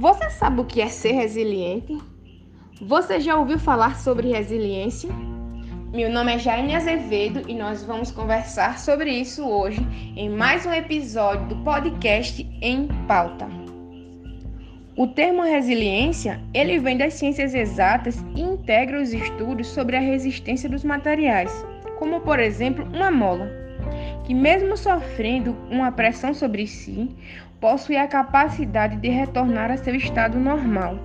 Você sabe o que é ser resiliente? Você já ouviu falar sobre resiliência? Meu nome é Jaine Azevedo e nós vamos conversar sobre isso hoje em mais um episódio do podcast Em Pauta. O termo resiliência, ele vem das ciências exatas e integra os estudos sobre a resistência dos materiais, como por exemplo uma mola, que mesmo sofrendo uma pressão sobre si, possui a capacidade de retornar a seu estado normal.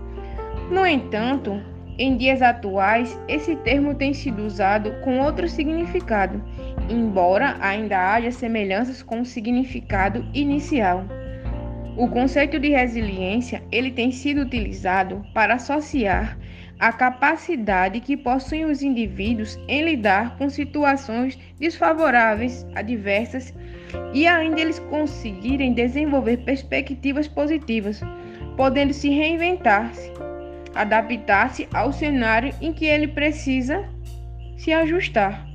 No entanto, em dias atuais, esse termo tem sido usado com outro significado, embora ainda haja semelhanças com o significado inicial. O conceito de resiliência, ele tem sido utilizado para associar a capacidade que possuem os indivíduos em lidar com situações desfavoráveis, adversas e ainda eles conseguirem desenvolver perspectivas positivas, podendo se reinventar-se, adaptar-se ao cenário em que ele precisa se ajustar.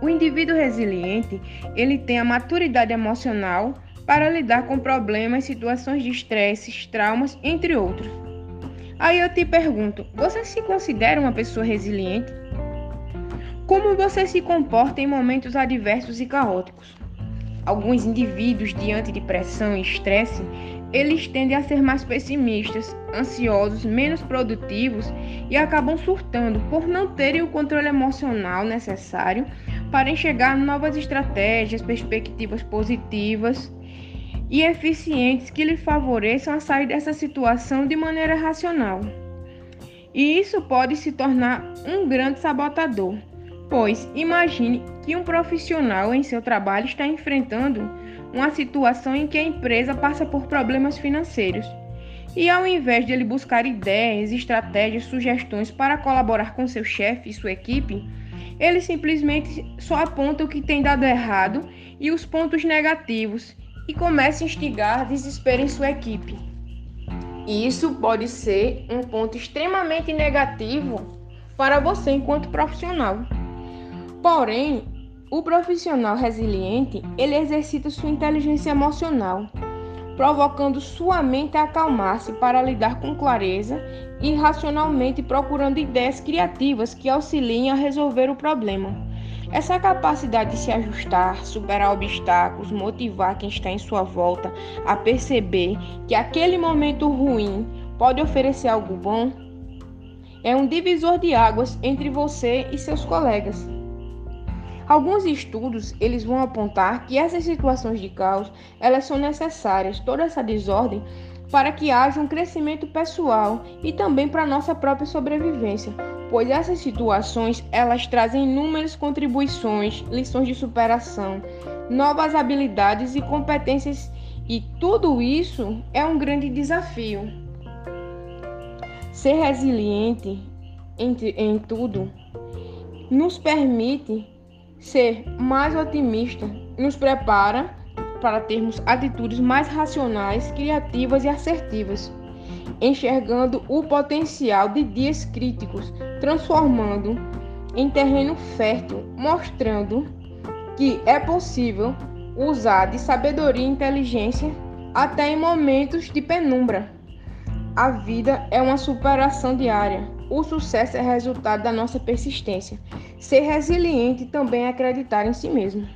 O indivíduo resiliente, ele tem a maturidade emocional para lidar com problemas, situações de estresse, traumas, entre outros. Aí eu te pergunto, você se considera uma pessoa resiliente? Como você se comporta em momentos adversos e caóticos? Alguns indivíduos, diante de pressão e estresse, eles tendem a ser mais pessimistas, ansiosos, menos produtivos e acabam surtando por não terem o controle emocional necessário para enxergar novas estratégias, perspectivas positivas e eficientes que lhe favoreçam a sair dessa situação de maneira racional. E isso pode se tornar um grande sabotador Pois imagine que um profissional em seu trabalho está enfrentando uma situação em que a empresa passa por problemas financeiros. E ao invés de ele buscar ideias, estratégias, sugestões para colaborar com seu chefe e sua equipe, ele simplesmente só aponta o que tem dado errado e os pontos negativos e começa a instigar desespero em sua equipe. E isso pode ser um ponto extremamente negativo para você enquanto profissional. Porém, o profissional resiliente, ele exercita sua inteligência emocional, provocando sua mente a acalmar-se para lidar com clareza e racionalmente procurando ideias criativas que auxiliem a resolver o problema. Essa capacidade de se ajustar, superar obstáculos, motivar quem está em sua volta a perceber que aquele momento ruim pode oferecer algo bom, é um divisor de águas entre você e seus colegas. Alguns estudos eles vão apontar que essas situações de caos elas são necessárias, toda essa desordem, para que haja um crescimento pessoal e também para nossa própria sobrevivência, pois essas situações elas trazem inúmeras contribuições, lições de superação, novas habilidades e competências e tudo isso é um grande desafio. Ser resiliente em, em tudo nos permite Ser mais otimista nos prepara para termos atitudes mais racionais, criativas e assertivas, enxergando o potencial de dias críticos, transformando em terreno fértil, mostrando que é possível usar de sabedoria e inteligência até em momentos de penumbra. A vida é uma superação diária. O sucesso é resultado da nossa persistência. Ser resiliente também é acreditar em si mesmo.